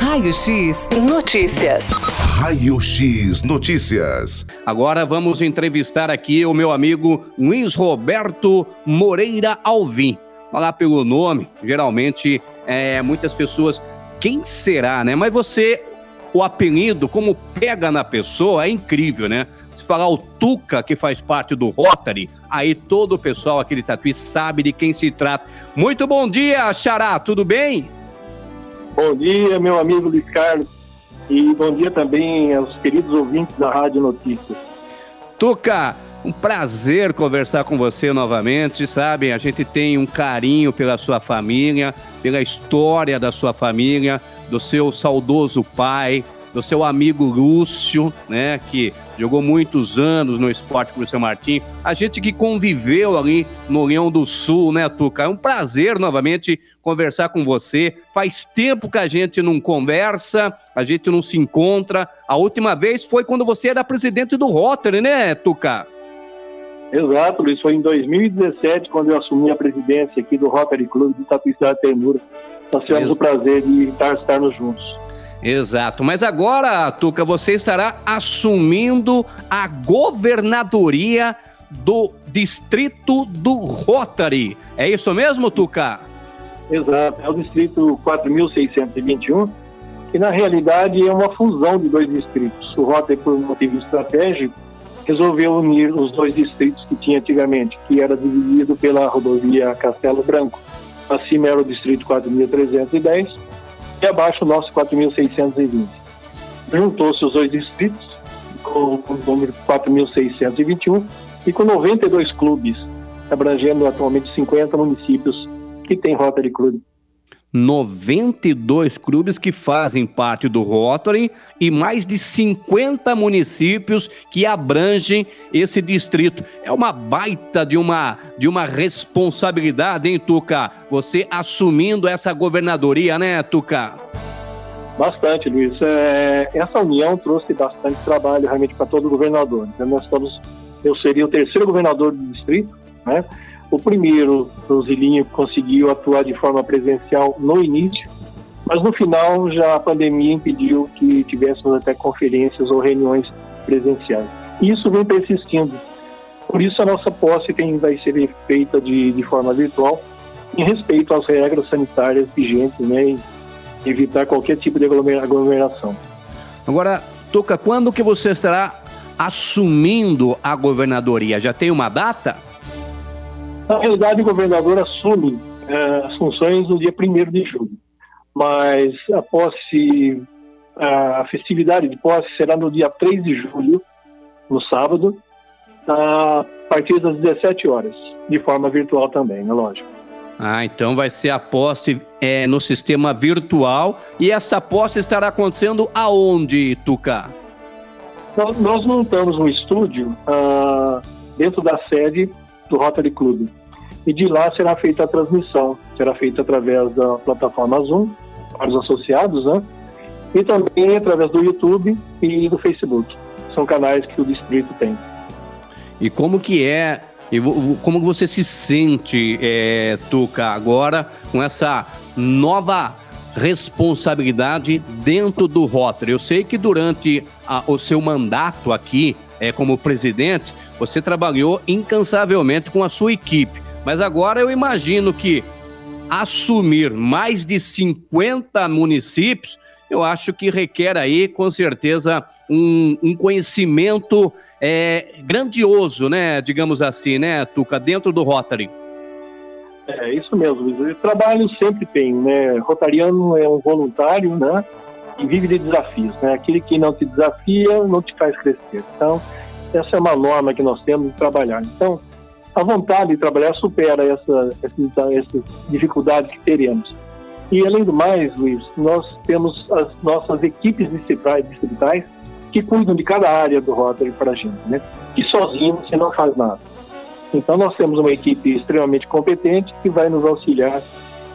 Raio X Notícias. Raio X Notícias. Agora vamos entrevistar aqui o meu amigo Luiz Roberto Moreira Alvim. Falar pelo nome, geralmente é, muitas pessoas, quem será, né? Mas você, o apelido, como pega na pessoa, é incrível, né? Se falar o Tuca, que faz parte do Rotary, aí todo o pessoal aqui de Tatuí sabe de quem se trata. Muito bom dia, Xará, tudo bem? Bom dia, meu amigo Luiz Carlos. E bom dia também aos queridos ouvintes da Rádio Notícias. Tuca, um prazer conversar com você novamente, sabe? A gente tem um carinho pela sua família, pela história da sua família, do seu saudoso pai, do seu amigo Lúcio, né, que jogou muitos anos no esporte com o seu Martim. A gente que conviveu ali no Leão do Sul, né, Tuca? É um prazer novamente conversar com você. Faz tempo que a gente não conversa, a gente não se encontra. A última vez foi quando você era presidente do Rotary, né, Tuca? Exato, Luiz. Foi em 2017, quando eu assumi a presidência aqui do Rotary Clube de Cidade Temura. Nós tivemos Ex o prazer de estar, estarmos juntos. Exato. Mas agora, Tuca, você estará assumindo a governadoria do distrito do Rotary. É isso mesmo, Tuca? Exato. É o distrito 4621, que na realidade é uma fusão de dois distritos. O Rotary, por motivo estratégico, resolveu unir os dois distritos que tinha antigamente, que era dividido pela rodovia Castelo Branco. Acima era o distrito 4310 e abaixo o nosso 4.620. Juntou-se os dois distritos, com o número 4.621, e com 92 clubes, abrangendo atualmente 50 municípios que têm Rotary Club. 92 clubes que fazem parte do Rotary e mais de 50 municípios que abrangem esse distrito. É uma baita de uma, de uma responsabilidade, hein, Tuca? Você assumindo essa governadoria, né, Tuca? Bastante, Luiz. É, essa união trouxe bastante trabalho realmente para todo governador. Então, nós estamos, eu seria o terceiro governador do distrito, né? O primeiro, o Zilinho, conseguiu atuar de forma presencial no início, mas no final já a pandemia impediu que tivéssemos até conferências ou reuniões presenciais. E isso vem persistindo. Por isso a nossa posse tem, vai ser feita de, de forma virtual, em respeito às regras sanitárias vigentes, né, e evitar qualquer tipo de aglomeração. Agora, Tuca, quando que você estará assumindo a governadoria? Já tem uma data? Na realidade, o governador assume uh, as funções no dia 1 de julho, mas a posse, a festividade de posse será no dia 3 de julho, no sábado, a partir das 17 horas, de forma virtual também, é lógico. Ah, então vai ser a posse é, no sistema virtual e essa posse estará acontecendo aonde, Tuca? Nós, nós montamos um estúdio uh, dentro da sede do Rotary Club e de lá será feita a transmissão, será feita através da plataforma Zoom, para os associados, né? E também através do YouTube e do Facebook. São canais que o distrito tem. E como que é, como você se sente, é, Tuca, agora com essa nova responsabilidade dentro do Rotary? Eu sei que durante a, o seu mandato aqui é, como presidente, você trabalhou incansavelmente com a sua equipe. Mas agora eu imagino que assumir mais de 50 municípios, eu acho que requer aí, com certeza, um, um conhecimento é, grandioso, né? Digamos assim, né, Tuca, dentro do Rotary. É isso mesmo, Luiz. Trabalho sempre tem, né? Rotariano é um voluntário, né? E vive de desafios, né? Aquele que não te desafia não te faz crescer. Então, essa é uma norma que nós temos de trabalhar. Então, a vontade de trabalhar supera essa, essa, essas dificuldades que teremos. E, além do mais, Luiz, nós temos as nossas equipes distritais, distritais que cuidam de cada área do Rotary para a gente, né? Que sozinho você não faz nada. Então, nós temos uma equipe extremamente competente que vai nos auxiliar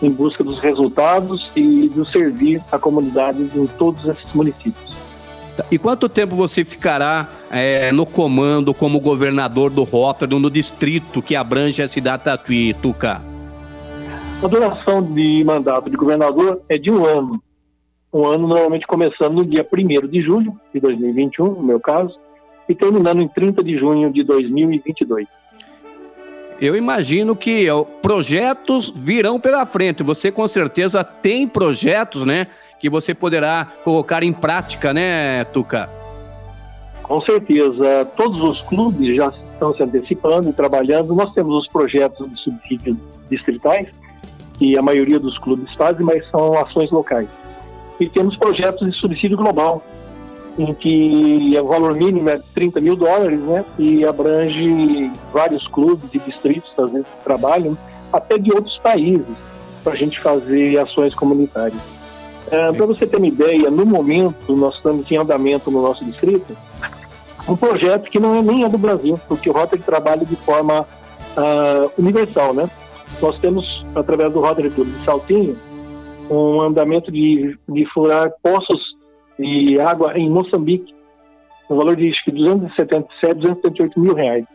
em busca dos resultados e do servir a comunidade em todos esses municípios. E quanto tempo você ficará é, no comando como governador do Róterdam, no distrito que abrange a cidade de Tatuí, Tuca? A duração de mandato de governador é de um ano. Um ano normalmente começando no dia 1 de julho de 2021, no meu caso, e terminando em 30 de junho de 2022. Eu imagino que projetos virão pela frente. Você com certeza tem projetos, né, que você poderá colocar em prática, né, Tuca? Com certeza. Todos os clubes já estão se antecipando e trabalhando. Nós temos os projetos de subsídios distritais, que a maioria dos clubes fazem, mas são ações locais. E temos projetos de subsídio global, em que o valor mínimo é 30 mil dólares, né? E abrange vários clubes e distritos, às vezes, que trabalham, até de outros países, para a gente fazer ações comunitárias. É, para você ter uma ideia, no momento nós estamos em andamento no nosso distrito um projeto que não é nem é do Brasil, porque o Rotary trabalha de forma uh, universal, né? Nós temos, através do Rotary Club de Saltinho, um andamento de, de furar poços de água em Moçambique, no valor de acho que 277, 278 mil reais.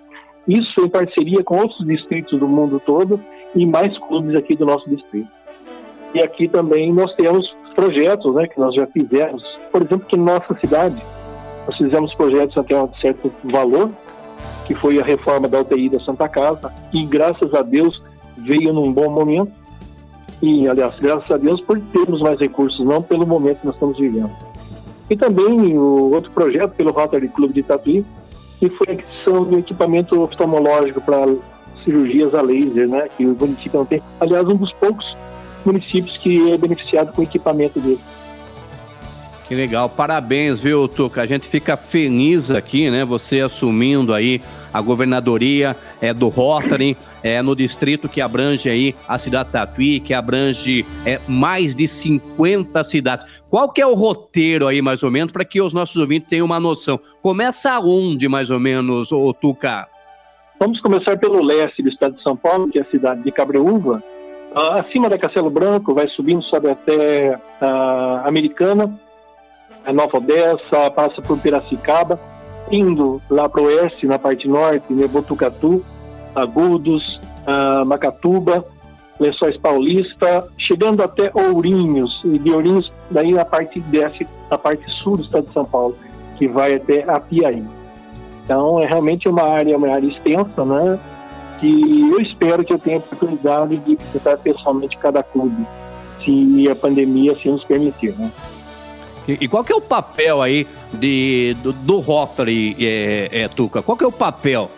Isso em parceria com outros distritos do mundo todo e mais clubes aqui do nosso distrito. E aqui também nós temos projetos né, que nós já fizemos. Por exemplo, que nossa cidade nós fizemos projetos até um certo valor, que foi a reforma da UTI da Santa Casa, e graças a Deus veio num bom momento. E, aliás, graças a Deus por termos mais recursos, não pelo momento que nós estamos vivendo. E também o outro projeto pelo Rotary Club de Tatuí, que foi a aquisição do equipamento oftalmológico para cirurgias a laser, né, que o município não tem. Aliás, um dos poucos municípios que é beneficiado com o equipamento dele. Que legal, parabéns, viu, Tuca? A gente fica feliz aqui, né? Você assumindo aí a governadoria é, do Rotary, é, no distrito que abrange aí a cidade Tatuí, que abrange é, mais de 50 cidades. Qual que é o roteiro aí, mais ou menos, para que os nossos ouvintes tenham uma noção? Começa onde, mais ou menos, o Tuca? Vamos começar pelo leste do estado de São Paulo, que é a cidade de Cabreúva. Uh, acima da Castelo Branco, vai subindo, sobe até a Americana, a Nova Odessa, passa por Piracicaba, indo lá para o oeste, na parte norte, Botucatu, Agudos, Macatuba, Lençóis Paulista, chegando até Ourinhos, e de Ourinhos, daí a parte desce, a parte sul do estado de São Paulo, que vai até Apiaí. Então, é realmente uma área, uma área extensa, né? Que eu espero que eu tenha a oportunidade de visitar pessoalmente cada clube, se a pandemia assim nos permitir, né? E, e qual que é o papel aí de, do, do Rotary, é, é, Tuca? Qual que é o papel?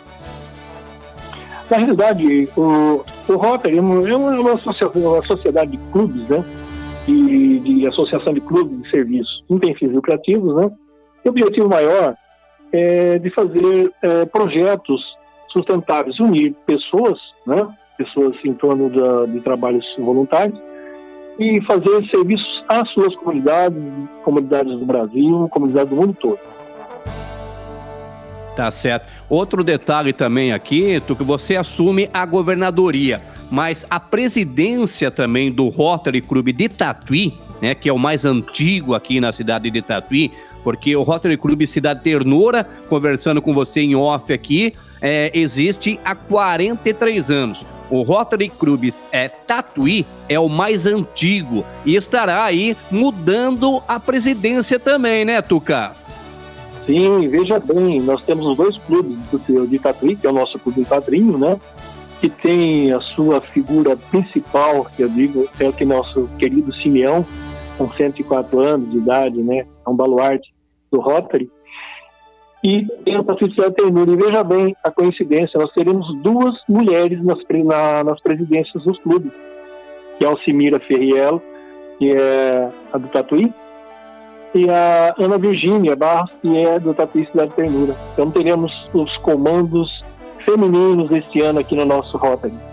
Na realidade, o, o Rotary é uma, é uma, sociedade de clubes, né? De, de, associação de clubes de serviços não tem fins lucrativos, né? E o objetivo maior é de fazer é, projetos sustentáveis, unir pessoas, né? Pessoas em torno da, de trabalhos voluntários e fazer serviços às suas comunidades, comunidades do Brasil, comunidades do mundo todo. Tá certo. Outro detalhe também aqui, tu que você assume a governadoria, mas a presidência também do Rotary Club de Tatuí, né, que é o mais antigo aqui na cidade de Tatuí, porque o Rotary Club Cidade Ternura, conversando com você em off aqui, é, existe há 43 anos. O Rotary Club é, Tatuí é o mais antigo e estará aí mudando a presidência também, né, Tuca? Sim, veja bem, nós temos os dois clubes de Tatuí, que é o nosso clube padrinho, né? Que tem a sua figura principal, que eu digo, é o que nosso querido Simeão, com 104 anos de idade, né? É um baluarte do Rotary. E tem a Patrícia Ternura. E veja bem a coincidência, nós teremos duas mulheres nas, na, nas presidências dos clubes, que é a Alcimira Ferriello, que é a do Tatuí, e a Ana Virgínia Barros, que é do Tatuí Cidade Ternura. Então teremos os comandos femininos este ano aqui no nosso Rotary.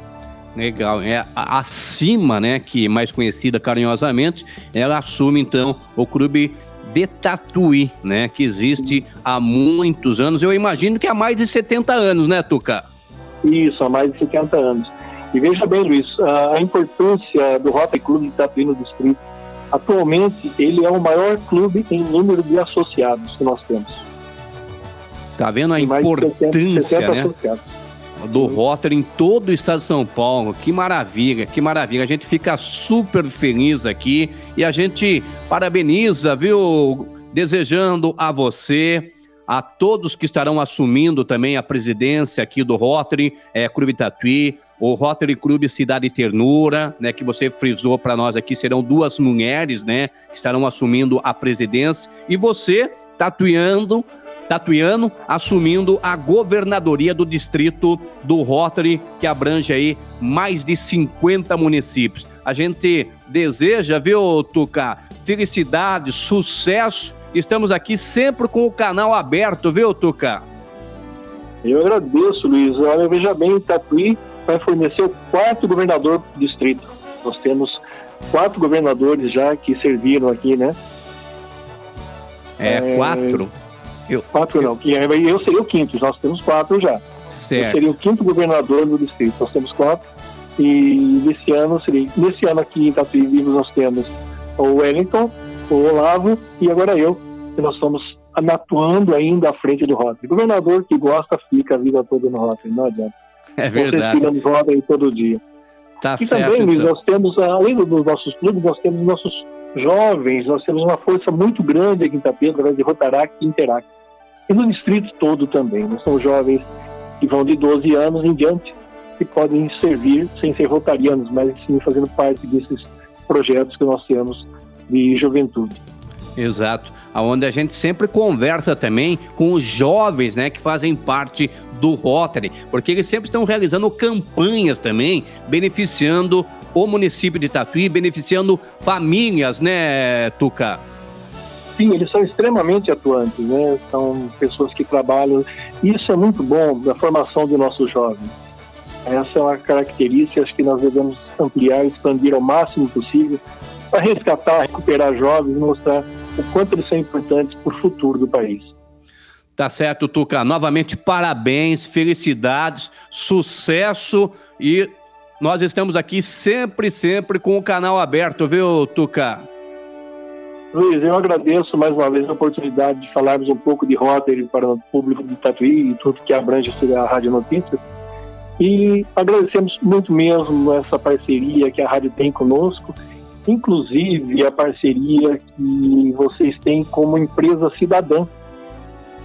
Legal. É acima, né, que mais conhecida carinhosamente, ela assume então o clube de Tatuí, né, que existe há muitos anos. Eu imagino que há mais de 70 anos, né, Tuca? Isso, há mais de 70 anos. E veja bem, Luiz, a importância do Rotary Clube de Tatuí no distrito Atualmente, ele é o maior clube em número de associados que nós temos. Tá vendo a importância, 70, 70 né? Associados. Do Rotary em todo o estado de São Paulo. Que maravilha, que maravilha. A gente fica super feliz aqui e a gente parabeniza, viu? Desejando a você, a todos que estarão assumindo também a presidência aqui do Rotary é, Clube Tatuí, o Rotary Clube Cidade Ternura, né, que você frisou para nós aqui, serão duas mulheres, né, que estarão assumindo a presidência, e você, tatuando, Tatuiano assumindo a governadoria do distrito do Rotary, que abrange aí mais de 50 municípios. A gente deseja, viu, Tuca, felicidade, sucesso. Estamos aqui sempre com o canal aberto, viu, Tuca? Eu agradeço, Luiz. Olha, veja bem, o Tatuí vai fornecer o quarto governador do distrito. Nós temos quatro governadores já que serviram aqui, né? É, é... quatro? Eu, quatro não, que eu seria o quinto, nós temos quatro já. Certo. Eu seria o quinto governador do distrito, nós temos quatro. E nesse ano, seria, nesse ano aqui em Tatuí Vivos nós temos o Wellington, o Olavo e agora eu, que nós estamos atuando ainda à frente do Rotary. Governador que gosta fica a vida toda no Rotary, não adianta. É verdade. Vocês Rotary todo dia. Tá e certo, também, Luiz, então. nós temos, além dos nossos clubes, nós temos nossos jovens, nós temos uma força muito grande aqui em Itapema, através de Rotaract e Interact e no distrito todo também. Né? São jovens que vão de 12 anos em diante que podem servir sem ser rotarianos, mas sim fazendo parte desses projetos que nós temos de juventude. Exato, aonde a gente sempre conversa também com os jovens, né, que fazem parte do Rotary, porque eles sempre estão realizando campanhas também, beneficiando o município de Tatuí, beneficiando famílias, né, Tuca? Sim, eles são extremamente atuantes, né? São pessoas que trabalham. Isso é muito bom da formação de nossos jovens. Essa é uma característica que nós devemos ampliar, expandir ao máximo possível para resgatar, recuperar jovens e mostrar o quanto eles são importantes para o futuro do país. Tá certo, Tuca. Novamente, parabéns, felicidades, sucesso e nós estamos aqui sempre, sempre com o canal aberto, viu, Tuca? Luiz, eu agradeço mais uma vez a oportunidade de falarmos um pouco de Rotary para o público de Tatuí e tudo que abrange a Rádio Notícias. E agradecemos muito mesmo essa parceria que a rádio tem conosco, inclusive a parceria que vocês têm como empresa cidadã.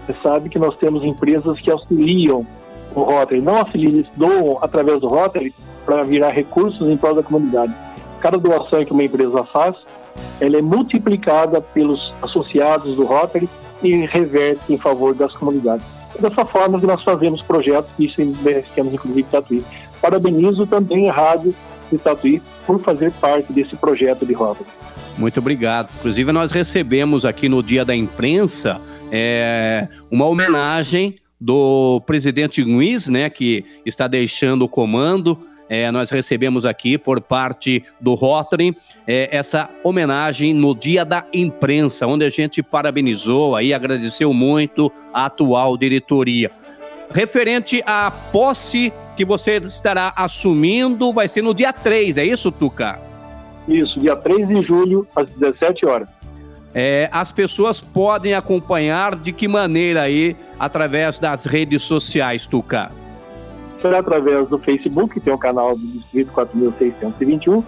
Você sabe que nós temos empresas que auxiliam o Rotary, não auxiliam, doam através do Rotary para virar recursos em prol da comunidade. Cada doação que uma empresa faz, ela é multiplicada pelos associados do Rotary e reverte em favor das comunidades. Dessa forma que nós fazemos projetos isso beneficiamos inclusive Tatuí. Parabenizo também a Rádio de Tatuí por fazer parte desse projeto de Rotary. Muito obrigado. Inclusive, nós recebemos aqui no Dia da Imprensa é, uma homenagem do presidente Luiz, né, que está deixando o comando é, nós recebemos aqui por parte do Rotary é, essa homenagem no Dia da Imprensa, onde a gente parabenizou aí, agradeceu muito a atual diretoria. Referente à posse que você estará assumindo, vai ser no dia 3, é isso, Tuca? Isso, dia 3 de julho, às 17 horas. É, as pessoas podem acompanhar de que maneira aí, através das redes sociais, Tuca? Será através do Facebook, tem o canal do Distrito 4621,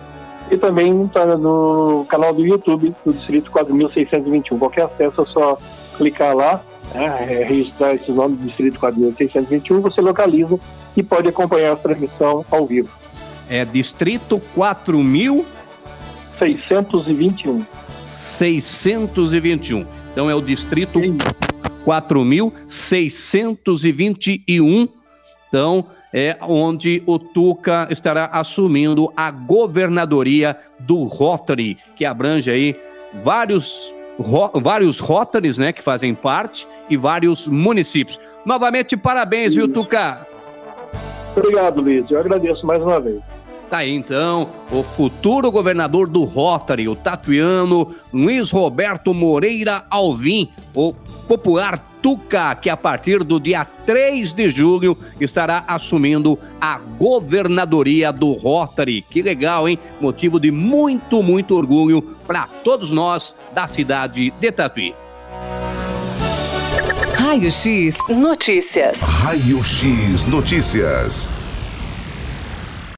e também está no canal do YouTube do Distrito 4621. Qualquer acesso é só clicar lá, né, registrar esse nome do Distrito 4621, você localiza e pode acompanhar a transmissão ao vivo. É Distrito 4621. 621. Então é o Distrito 4621. Então, é onde o Tuca estará assumindo a governadoria do Rotary, que abrange aí vários ro vários Rotaries, né, que fazem parte e vários municípios. Novamente, parabéns, viu, Tuca? Obrigado, Luiz. Eu agradeço mais uma vez. Tá aí então o futuro governador do Rotary, o tatuiano Luiz Roberto Moreira Alvim, o popular Tuca, que a partir do dia 3 de julho estará assumindo a governadoria do Rotary. Que legal, hein? Motivo de muito, muito orgulho para todos nós da cidade de Tatuí. Raio X Notícias. Raio X Notícias.